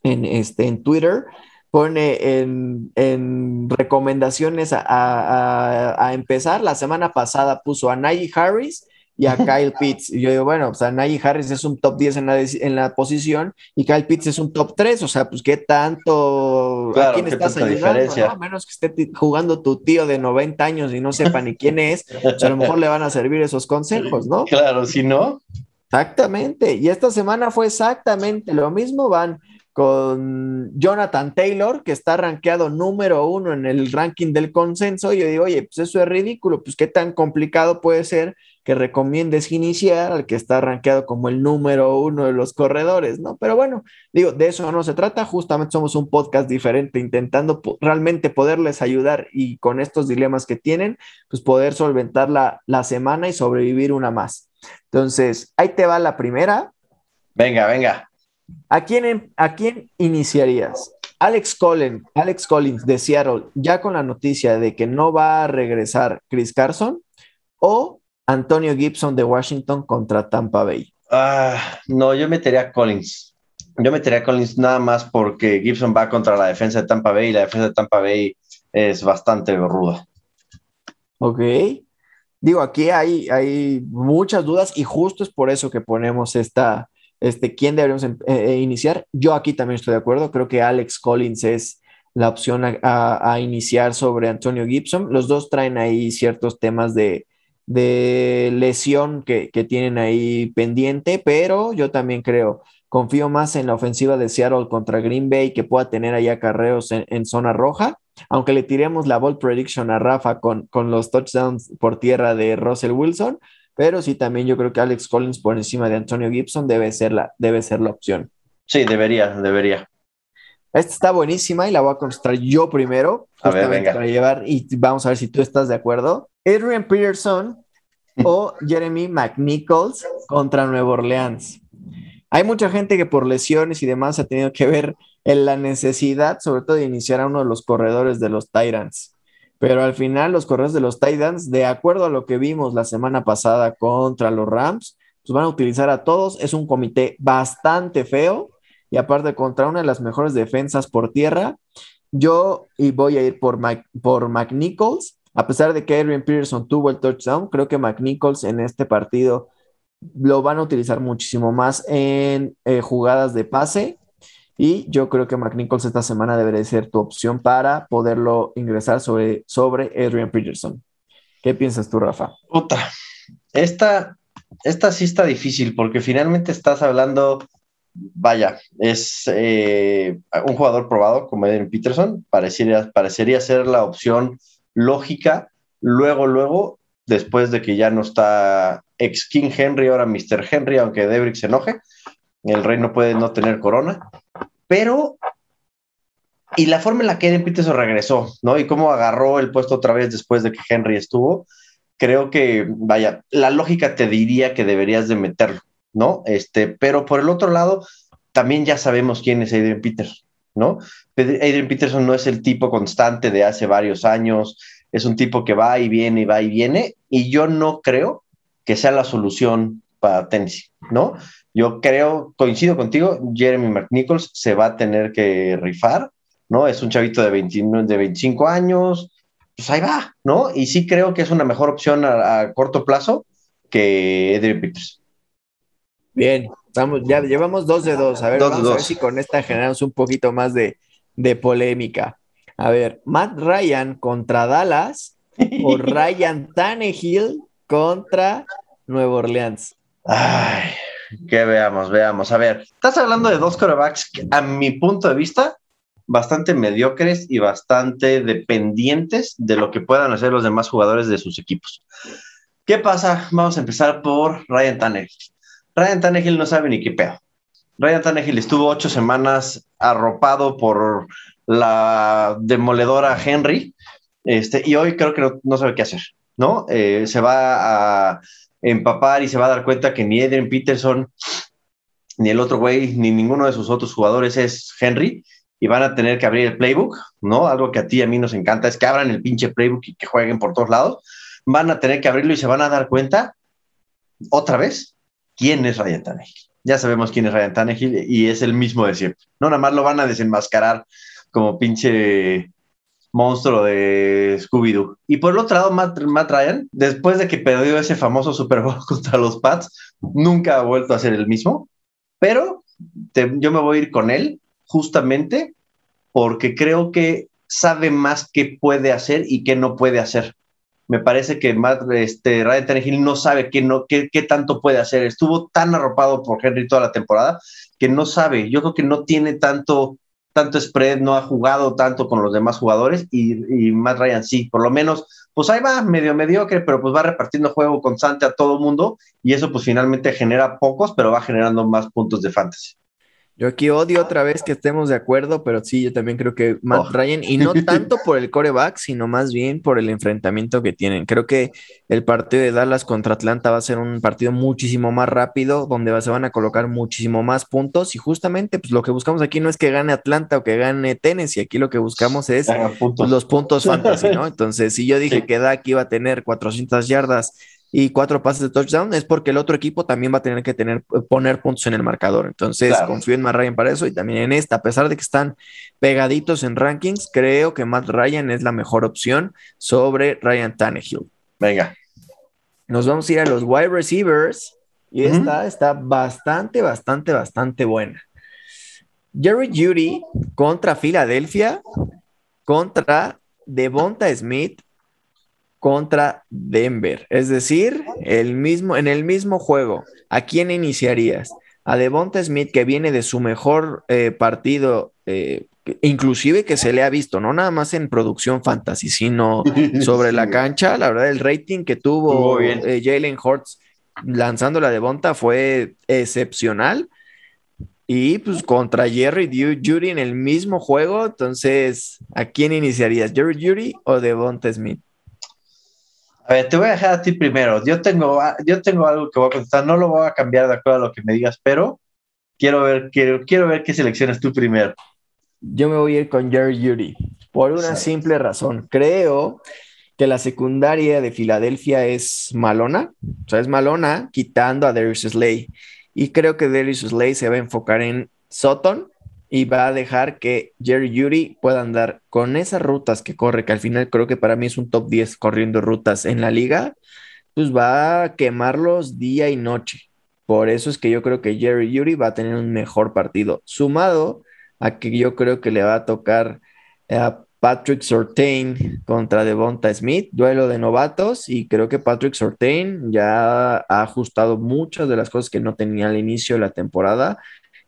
en, este, en Twitter, pone en, recomendaciones a, empezar. La semana pasada puso a Najee Harris y a Kyle Pitts. Y yo digo, bueno, o sea, Najee Harris es un top 10 en la, en la posición y Kyle Pitts es un top 3. O sea, pues qué tanto. Claro, ¿A quién estás ayudando? A menos que esté jugando tu tío de 90 años y no sepa ni quién es, pues a lo mejor le van a servir esos consejos, ¿no? Claro, si no. Exactamente. Y esta semana fue exactamente lo mismo. Van con Jonathan Taylor, que está rankeado número uno en el ranking del consenso. Y yo digo, oye, pues eso es ridículo, pues qué tan complicado puede ser que recomiendes iniciar al que está rankeado como el número uno de los corredores, ¿no? Pero bueno, digo, de eso no se trata, justamente somos un podcast diferente, intentando realmente poderles ayudar y con estos dilemas que tienen, pues poder solventar la, la semana y sobrevivir una más. Entonces, ahí te va la primera. Venga, venga. ¿A quién, ¿A quién iniciarías? Alex Collins, Alex Collins de Seattle, ya con la noticia de que no va a regresar Chris Carson, o Antonio Gibson de Washington contra Tampa Bay. Ah, no, yo metería a Collins. Yo metería a Collins nada más porque Gibson va contra la defensa de Tampa Bay y la defensa de Tampa Bay es bastante ruda. Ok. Digo, aquí hay, hay muchas dudas y justo es por eso que ponemos esta, este, ¿quién deberíamos em, eh, eh, iniciar? Yo aquí también estoy de acuerdo, creo que Alex Collins es la opción a, iniciar sobre Antonio Gibson. Los dos traen ahí ciertos temas de, lesión que, tienen ahí pendiente, pero yo también creo, confío más en la ofensiva de Seattle contra Green Bay que pueda tener ahí acarreos en, zona roja, aunque le tiremos la ball prediction a Rafa con, con los touchdowns por tierra de Russell Wilson, pero sí también yo creo que Alex Collins por encima de Antonio Gibson debe ser la, debe ser la opción. Sí, debería, debería. Esta está buenísima y la voy a contestar yo primero, a ver, venga. para llevar y vamos a ver si tú estás de acuerdo. Adrian Peterson o Jeremy McNichols contra Nueva Orleans. Hay mucha gente que por lesiones y demás ha tenido que ver en la necesidad, sobre todo, de iniciar a uno de los corredores de los Tyrants. Pero al final los corredores de los Titans, de acuerdo a lo que vimos la semana pasada contra los Rams, pues van a utilizar a todos. Es un comité bastante feo y aparte contra una de las mejores defensas por tierra. Yo y voy a ir por, por McNichols A pesar de que Adrian Peterson tuvo el touchdown, creo que McNichols en este partido lo van a utilizar muchísimo más en eh, jugadas de pase. Y yo creo que McNichols esta semana debería ser tu opción para poderlo ingresar sobre, sobre Adrian Peterson. ¿Qué piensas tú, Rafa? Esta, esta sí está difícil porque finalmente estás hablando, vaya, es eh, un jugador probado como Adrian Peterson, parecería ser la opción lógica. Luego, luego, después de que ya no está ex King Henry, ahora Mr. Henry, aunque Debrick se enoje, el rey no puede no tener corona, pero y la forma en la que Eden Peterson regresó, ¿no? Y cómo agarró el puesto otra vez después de que Henry estuvo, creo que, vaya, la lógica te diría que deberías de meterlo, ¿no? Este, pero por el otro lado, también ya sabemos quién es Adrian Peterson, ¿no? Adrian Peterson no es el tipo constante de hace varios años, es un tipo que va y viene y va y viene, y yo no creo que sea la solución para Tennessee, ¿no? Yo creo, coincido contigo, Jeremy McNichols se va a tener que rifar, ¿no? Es un chavito de, 29, de 25 años, pues ahí va, ¿no? Y sí creo que es una mejor opción a, corto plazo que Adrian Peters. Bien, estamos, ya llevamos dos de dos. A ver, vamos a ver si con esta generamos un poquito más de, de polémica. A ver, Matt Ryan contra Dallas o Ryan Tannehill contra Nueva Orleans. Ay, que veamos, veamos. A ver, estás hablando de dos corebacks que, a mi punto de vista, bastante mediocres y bastante dependientes de lo que puedan hacer los demás jugadores de sus equipos. ¿Qué pasa? Vamos a empezar por Ryan Tannehill. Ryan Tannehill no sabe ni qué pedo. Ryan Tannehill estuvo ocho semanas arropado por la demoledora Henry, este, y hoy creo que no, sabe qué hacer, ¿no? Eh, se va a empapar y se va a dar cuenta que ni Adrian Peterson, ni el otro güey, ni ninguno de sus otros jugadores es Henry, y van a tener que abrir el playbook, ¿no? Algo que a ti y a mí nos encanta es que abran el pinche playbook y que jueguen por todos lados. Van a tener que abrirlo y se van a dar cuenta otra vez quién es Ryan Tannehill. Ya sabemos quién es Ryan Tannehill y es el mismo de siempre. No, nada más lo van a desenmascarar como pinche monstruo de Scooby-Doo. Y por el otro lado, Matt, Ryan, después de que perdió ese famoso Super Bowl contra los Pats, nunca ha vuelto a ser el mismo, pero yo me voy a ir con él justamente porque creo que sabe más qué puede hacer y qué no puede hacer. Me parece que Matt, este, Ryan Tannehill no sabe qué, no, qué, qué tanto puede hacer. Estuvo tan arropado por Henry toda la temporada que no sabe. Yo creo que no tiene tanto, tanto spread, no ha jugado tanto con los demás jugadores y, y Matt Ryan sí, por lo menos, pues ahí va medio mediocre, pero pues va repartiendo juego constante a todo mundo y eso pues finalmente genera pocos, pero va generando más puntos de fantasy. Yo aquí odio otra vez que estemos de acuerdo, pero sí, yo también creo que Matt oh. Ryan, y no tanto por el coreback, sino más bien por el enfrentamiento que tienen. Creo que el partido de Dallas contra Atlanta va a ser un partido muchísimo más rápido, donde se van a colocar muchísimo más puntos, y justamente pues, lo que buscamos aquí no es que gane Atlanta o que gane Tennessee, aquí lo que buscamos es los puntos fantasy, ¿no? Entonces, si yo dije que Dak iba a tener 400 yardas y cuatro pases de touchdown, es porque el otro equipo también va a tener que tener, eh, poner puntos en el marcador. Entonces, confío en Matt Ryan para eso y también en esta. A pesar de que están pegaditos en rankings, creo que Matt Ryan es la mejor opción sobre Ryan Tannehill. Venga. Nos vamos a ir a los wide receivers y esta está bastante, bastante, bastante buena. Jerry Judy contra Filadelfia, contra Devonta Smith contra Denver. Es decir, el mismo, en el mismo juego, ¿a quién iniciarías? A Devonta Smith, que viene de su mejor eh, partido, eh, inclusive que se le ha visto, no nada más en producción fantasy, sino sobre la cancha. La verdad, el rating que tuvo eh, Jalen Hurts lanzando la Devonta fue excepcional. Y pues contra Jerry Judy en el mismo juego, entonces, ¿a quién iniciarías? ¿Jerry Judy o Devonta Smith? A ver, te voy a dejar a ti primero. Yo tengo, yo tengo algo que voy a contestar. No lo voy a cambiar de acuerdo a lo que me digas, pero quiero ver, quiero, quiero ver qué seleccionas tú primero. Yo me voy a ir con Jerry Judy por una simple razón. Creo que la secundaria de Filadelfia es malona, o sea, es malona quitando a Darius Slay. Y creo que Darius Slay se va a enfocar en Sutton y va a dejar que Jerry Yuri pueda andar con esas rutas que corre, que al final creo que para mí es un top 10 corriendo rutas en la liga, pues va a quemarlos día y noche. Por eso es que yo creo que Jerry Yuri va a tener un mejor partido, sumado a que yo creo que le va a tocar a Patrick Sortain contra Devonta Smith, duelo de novatos, y creo que Patrick Sortain ya ha ajustado muchas de las cosas que no tenía al inicio de la temporada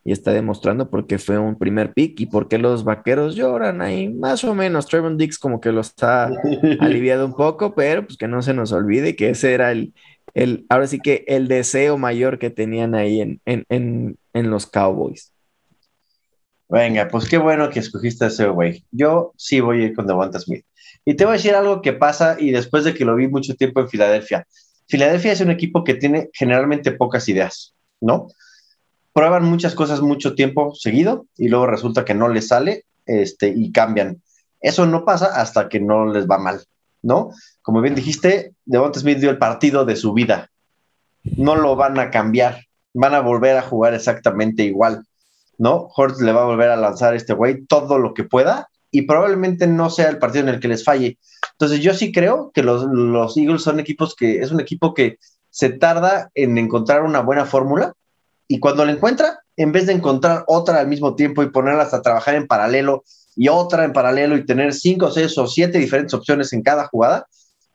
y está demostrando por qué fue un primer pick y por qué los vaqueros lloran ahí, más o menos. Trevon Dix como que los ha aliviado un poco, pero pues que no se nos olvide que ese era el, el ahora sí que el deseo mayor que tenían ahí en, en, en, en los Cowboys. Venga, pues qué bueno que escogiste a ese güey. Yo sí voy a ir con Devonta Smith. Y te voy a decir algo que pasa y después de que lo vi mucho tiempo en Filadelfia. Filadelfia es un equipo que tiene generalmente pocas ideas, ¿no? Prueban muchas cosas mucho tiempo seguido y luego resulta que no les sale este, y cambian. Eso no pasa hasta que no les va mal, ¿no? Como bien dijiste, Devonta Smith dio el partido de su vida. No lo van a cambiar, van a volver a jugar exactamente igual. ¿no? Hortz le va a volver a lanzar a este güey todo lo que pueda y probablemente no sea el partido en el que les falle. Entonces yo sí creo que los, Eagles son equipos que es un equipo que se tarda en encontrar una buena fórmula y cuando la encuentra, en vez de encontrar otra al mismo tiempo y ponerlas a trabajar en paralelo y otra en paralelo y tener cinco, seis o siete diferentes opciones en cada jugada,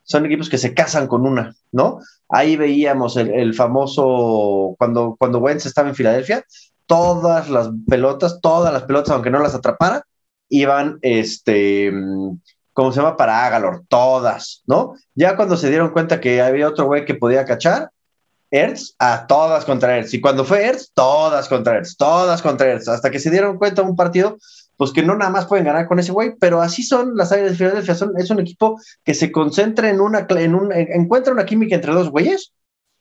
son equipos que se casan con una, ¿no? Ahí veíamos el, famoso, cuando, cuando Wentz estaba en Filadelfia, todas las pelotas, todas las pelotas, aunque no las atrapara, iban, este, ¿cómo se llama? Para Agalor, todas, ¿no? Ya cuando se dieron cuenta que había otro güey que podía cachar, Ertz, a todas contra Ertz. Y cuando fue Ertz, todas contra Ertz, todas contra Ertz, hasta que se dieron cuenta un partido, pues que no nada más pueden ganar con ese güey, pero así son las áreas de Filadelfia, son, es un equipo que se concentra en una, en un, encuentra una química entre dos güeyes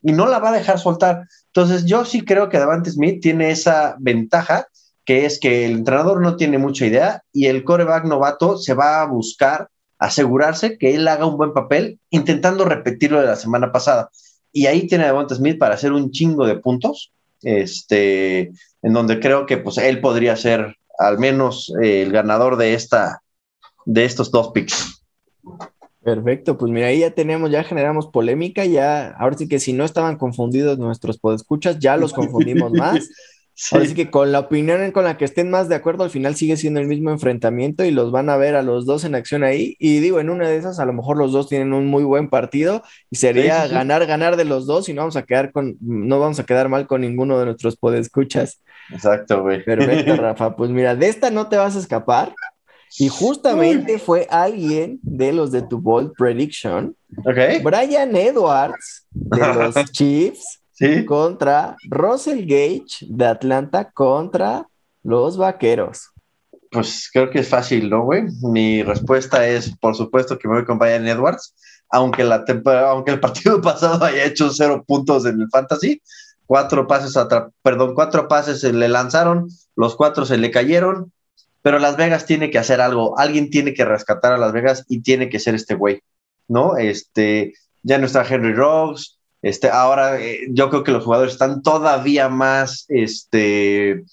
y no la va a dejar soltar. Entonces, yo sí creo que Davante Smith tiene esa ventaja, que es que el entrenador no tiene mucha idea y el coreback novato se va a buscar asegurarse que él haga un buen papel intentando repetirlo de la semana pasada. Y ahí tiene a Davante Smith para hacer un chingo de puntos, este, en donde creo que pues él podría ser al menos eh, el ganador de esta de estos dos picks. Perfecto, pues mira, ahí ya tenemos, ya generamos polémica, ya, ahora sí que si no estaban confundidos nuestros podescuchas, ya los confundimos más. Ahora sí que con la opinión con la que estén más de acuerdo, al final sigue siendo el mismo enfrentamiento y los van a ver a los dos en acción ahí. Y digo, en una de esas, a lo mejor los dos tienen un muy buen partido y sería ganar, ganar de los dos y no vamos a quedar con, no vamos a quedar mal con ninguno de nuestros podescuchas. Exacto, güey. Perfecto, Rafa. Pues mira, de esta no te vas a escapar. Y justamente fue alguien de los de tu Bold Prediction, Brian Edwards de los Chiefs contra Russell Gage de Atlanta contra los Vaqueros. Pues creo que es fácil, ¿no, güey? Mi respuesta es, por supuesto, que me voy con Brian Edwards, aunque, la aunque el partido pasado haya hecho cero puntos en el fantasy, cuatro pases, perdón, cuatro pases se le lanzaron, los cuatro se le cayeron, pero Las Vegas tiene que hacer algo, alguien tiene que rescatar a Las Vegas y tiene que ser este güey, ¿no? Este, ya no está Henry Rogers, este, ahora eh, yo creo que los jugadores están todavía más, este,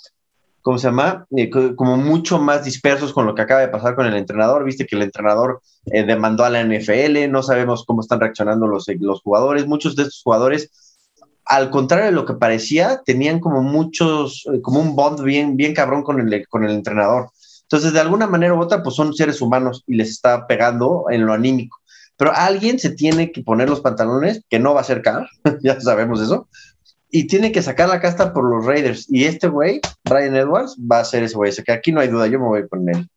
¿cómo se llama? Eh, como mucho más dispersos con lo que acaba de pasar con el entrenador. Viste que el entrenador eh, demandó a la NFL, no sabemos cómo están reaccionando los, los jugadores. Muchos de estos jugadores, al contrario de lo que parecía, tenían como muchos, como un bond bien, bien cabrón con el, con el entrenador. Entonces, de alguna manera u otra, pues son seres humanos y les está pegando en lo anímico. Pero alguien se tiene que poner los pantalones, que no va a ser Carr, ya sabemos eso, y tiene que sacar la casta por los Raiders. Y este güey, Ryan Edwards, va a ser ese güey. O que aquí no hay duda, yo me voy con él.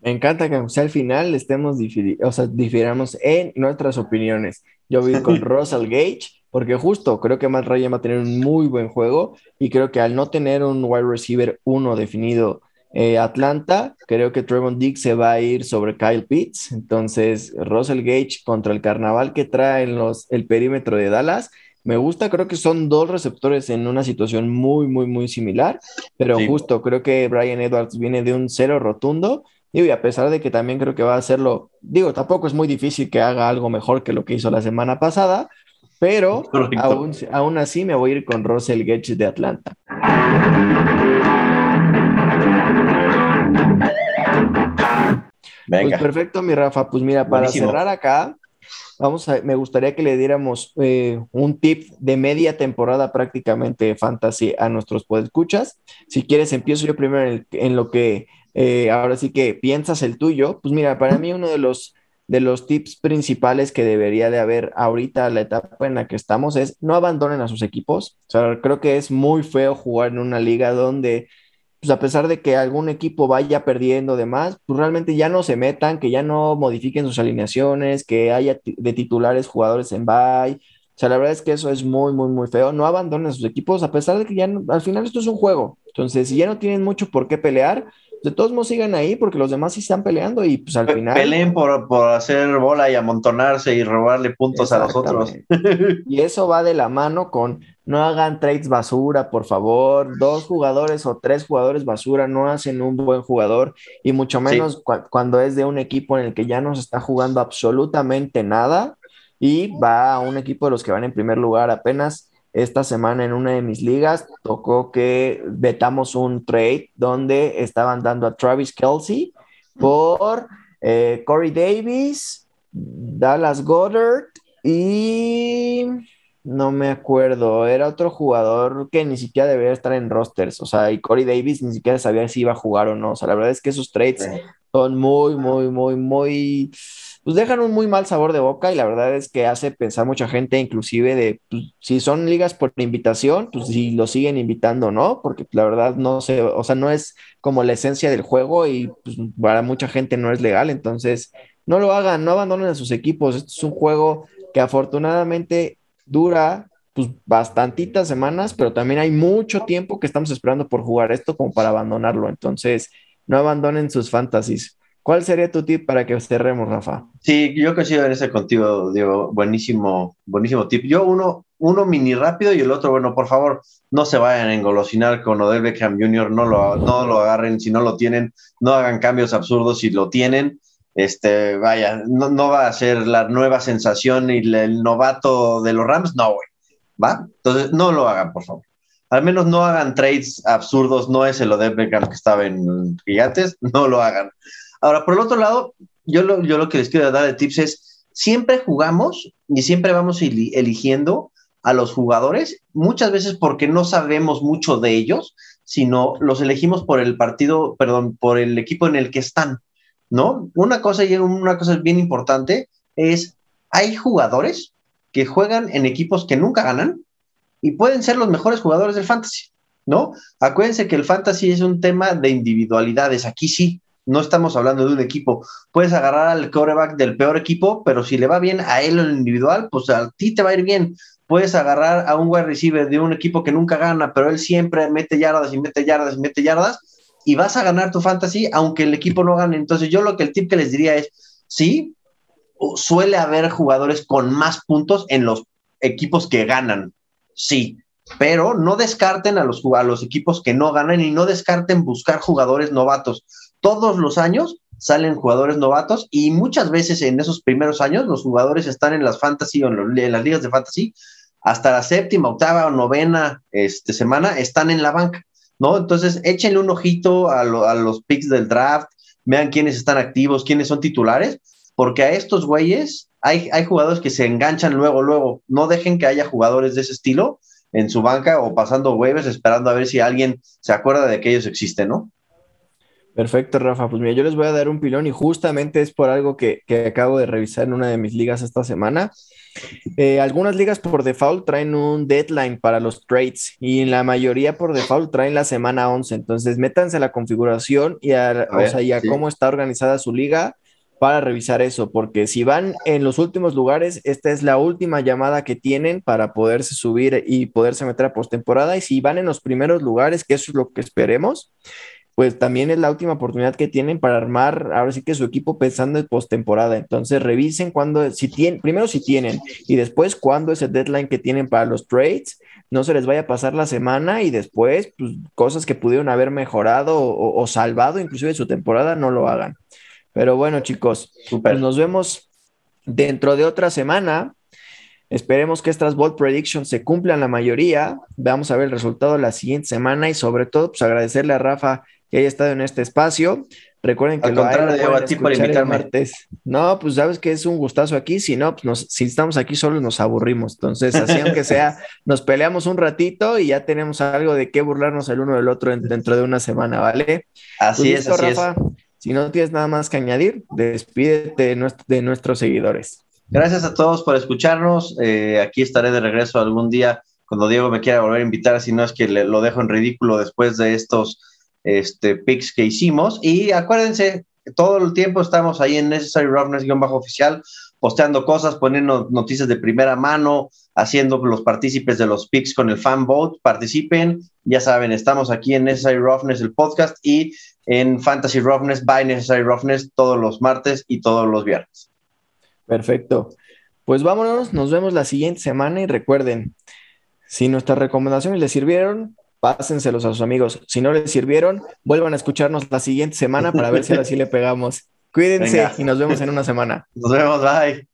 Me encanta que al final estemos o sea, difiramos en nuestras opiniones. Yo voy con Russell Gage, porque justo creo que Matt Ryan va a tener un muy buen juego y creo que al no tener un wide receiver uno definido eh, Atlanta, creo que Trevon Dick se va a ir sobre Kyle Pitts. Entonces, Russell Gage contra el carnaval que trae los, el perímetro de Dallas. Me gusta, creo que son dos receptores en una situación muy, muy, muy similar, pero justo creo que Brian Edwards viene de un cero rotundo. y a pesar de que también creo que va a hacerlo, digo, tampoco es muy difícil que haga algo mejor que lo que hizo la semana pasada, pero aún, aún así me voy a ir con Russell Gage de Atlanta. Pues perfecto, mi Rafa. Pues mira, para cerrar acá, vamos a, me gustaría que le diéramos eh, un tip de media temporada prácticamente fantasy a nuestros podescuchas. Si quieres, empiezo yo primero en, lo que eh, ahora sí que piensas el tuyo. Pues mira, para mí uno de los de los tips principales que debería de haber ahorita la etapa en la que estamos es no abandonen a sus equipos. O sea, creo que es muy feo jugar en una liga donde pues a pesar de que algún equipo vaya perdiendo demás, pues realmente ya no se metan, que ya no modifiquen sus alineaciones, que haya de titulares jugadores en bye. O sea, la verdad es que eso es muy, muy, muy feo. No abandonen sus equipos, a pesar de que ya al final esto es un juego. Entonces, si ya no tienen mucho por qué pelear, de todos modos sigan ahí porque los demás sí están peleando y pues al final. Peleen por, por hacer bola y amontonarse y robarle puntos a los otros. y eso va de la mano con no hagan trades basura, por favor. Dos jugadores o tres jugadores basura no hacen un buen jugador y mucho menos cuando es de un equipo en el que ya no se está jugando absolutamente nada y va a un equipo de los que van en primer lugar apenas esta semana en una de mis ligas tocó que vetamos un trade donde estaban dando a Travis Kelsey por eh, Corey Davis, Dallas Goddard y no me acuerdo, era otro jugador que ni siquiera debería estar en rosters, o sea, y Corey Davis ni siquiera sabía si iba a jugar o no, o sea, la verdad es que esos trades son muy, muy, muy, muy pues dejan un muy mal sabor de boca y la verdad es que hace pensar mucha gente inclusive de pues, si son ligas por invitación, pues si lo siguen invitando, ¿no? Porque la verdad no sé, o sea, no es como la esencia del juego y pues, para mucha gente no es legal, entonces no lo hagan, no abandonen a sus equipos, esto es un juego que afortunadamente dura pues bastantitas semanas, pero también hay mucho tiempo que estamos esperando por jugar esto como para abandonarlo, entonces no abandonen sus fantasies. ¿Cuál sería tu tip para que cerremos, Rafa? Sí, yo coincido en ese contigo, Diego. Buenísimo, buenísimo tip. Yo uno, uno mini rápido y el otro, bueno, por favor, no se vayan a engolosinar con Odell Beckham Jr., no lo, no lo agarren si no lo tienen, no hagan cambios absurdos si lo tienen. Este, vaya, no, no va a ser la nueva sensación y el novato de los Rams, no, güey. ¿Va? Entonces, no lo hagan, por favor. Al menos no hagan trades absurdos, no es el Odell Beckham que estaba en Gigantes, no lo hagan. Ahora, por el otro lado, yo lo, yo lo que les quiero dar de tips es, siempre jugamos y siempre vamos eligiendo a los jugadores, muchas veces porque no sabemos mucho de ellos, sino los elegimos por el partido, perdón, por el equipo en el que están, ¿no? Una cosa y una cosa bien importante es, hay jugadores que juegan en equipos que nunca ganan y pueden ser los mejores jugadores del fantasy, ¿no? Acuérdense que el fantasy es un tema de individualidades, aquí sí, no estamos hablando de un equipo. Puedes agarrar al coreback del peor equipo, pero si le va bien a él en individual, pues a ti te va a ir bien. Puedes agarrar a un wide receiver de un equipo que nunca gana, pero él siempre mete yardas y mete yardas y mete yardas, y vas a ganar tu fantasy aunque el equipo no gane. Entonces, yo lo que el tip que les diría es: sí, suele haber jugadores con más puntos en los equipos que ganan. Sí, pero no descarten a los, a los equipos que no ganan y no descarten buscar jugadores novatos todos los años salen jugadores novatos y muchas veces en esos primeros años los jugadores están en las fantasy o en, las ligas de fantasy hasta la séptima, octava o novena este, semana están en la banca, ¿no? Entonces échenle un ojito a, los picks del draft, vean quiénes están activos, quiénes son titulares, porque a estos güeyes hay, hay jugadores que se enganchan luego, luego, no dejen que haya jugadores de ese estilo en su banca o pasando waivers esperando a ver si alguien se acuerda de que ellos existen, ¿no? Perfecto, Rafa. Pues mira, yo les voy a dar un pilón y justamente es por algo que, acabo de revisar en una de mis ligas esta semana. Eh, algunas ligas por default traen un deadline para los trades y la mayoría por default traen la semana 11. Entonces, métanse a la configuración y a, cómo está organizada su liga para revisar eso, porque si van en los últimos lugares, esta es la última llamada que tienen para poderse subir y poderse meter a postemporada. Y si van en los primeros lugares, que eso es lo que esperemos, pues también es la última oportunidad que tienen para armar, ahora sí que su equipo pensando en postemporada. Entonces revisen cuándo, si tienen, primero si tienen y después cuándo es el deadline que tienen para los trades. No se les vaya a pasar la semana y después pues, cosas que pudieron haber mejorado o, salvado inclusive su temporada no lo hagan. Pero bueno chicos, pues nos vemos dentro de otra semana. Esperemos que estas Bold Predictions se cumplan la mayoría. Vamos a ver el resultado la siguiente semana y sobre todo, pues agradecerle a Rafa que haya estado en este espacio. Recuerden que Al lo contrario, a ti el invitarme. martes. No, pues sabes que es un gustazo aquí. Si no, pues nos- si estamos aquí solos nos aburrimos. Entonces, así aunque sea, nos peleamos un ratito y ya tenemos algo de qué burlarnos el uno del otro en- dentro de una semana, ¿vale? Así Pues es, listo, así es. Rafa. Si no tienes nada más que añadir, despídete de, nuestro- de nuestros seguidores. Gracias a todos por escucharnos. Eh, aquí estaré de regreso algún día cuando Diego me quiera volver a invitar, si no es que le- lo dejo en ridículo después de estos este, picks que hicimos. Y acuérdense, todo el tiempo estamos ahí en Necessary Roughness-oficial, posteando cosas, poniendo noticias de primera mano, haciendo los partícipes de los picks con el fan vote. Participen, ya saben, estamos aquí en Necessary Roughness, el podcast, y en Fantasy Roughness, by Necessary Roughness, todos los martes y todos los viernes. Perfecto. Pues vámonos, nos vemos la siguiente semana y recuerden, si nuestras recomendaciones les sirvieron, pásenselos a sus amigos. Si no les sirvieron, vuelvan a escucharnos la siguiente semana para ver si ahora sí le pegamos. Cuídense Venga. y nos vemos en una semana. Nos vemos, bye.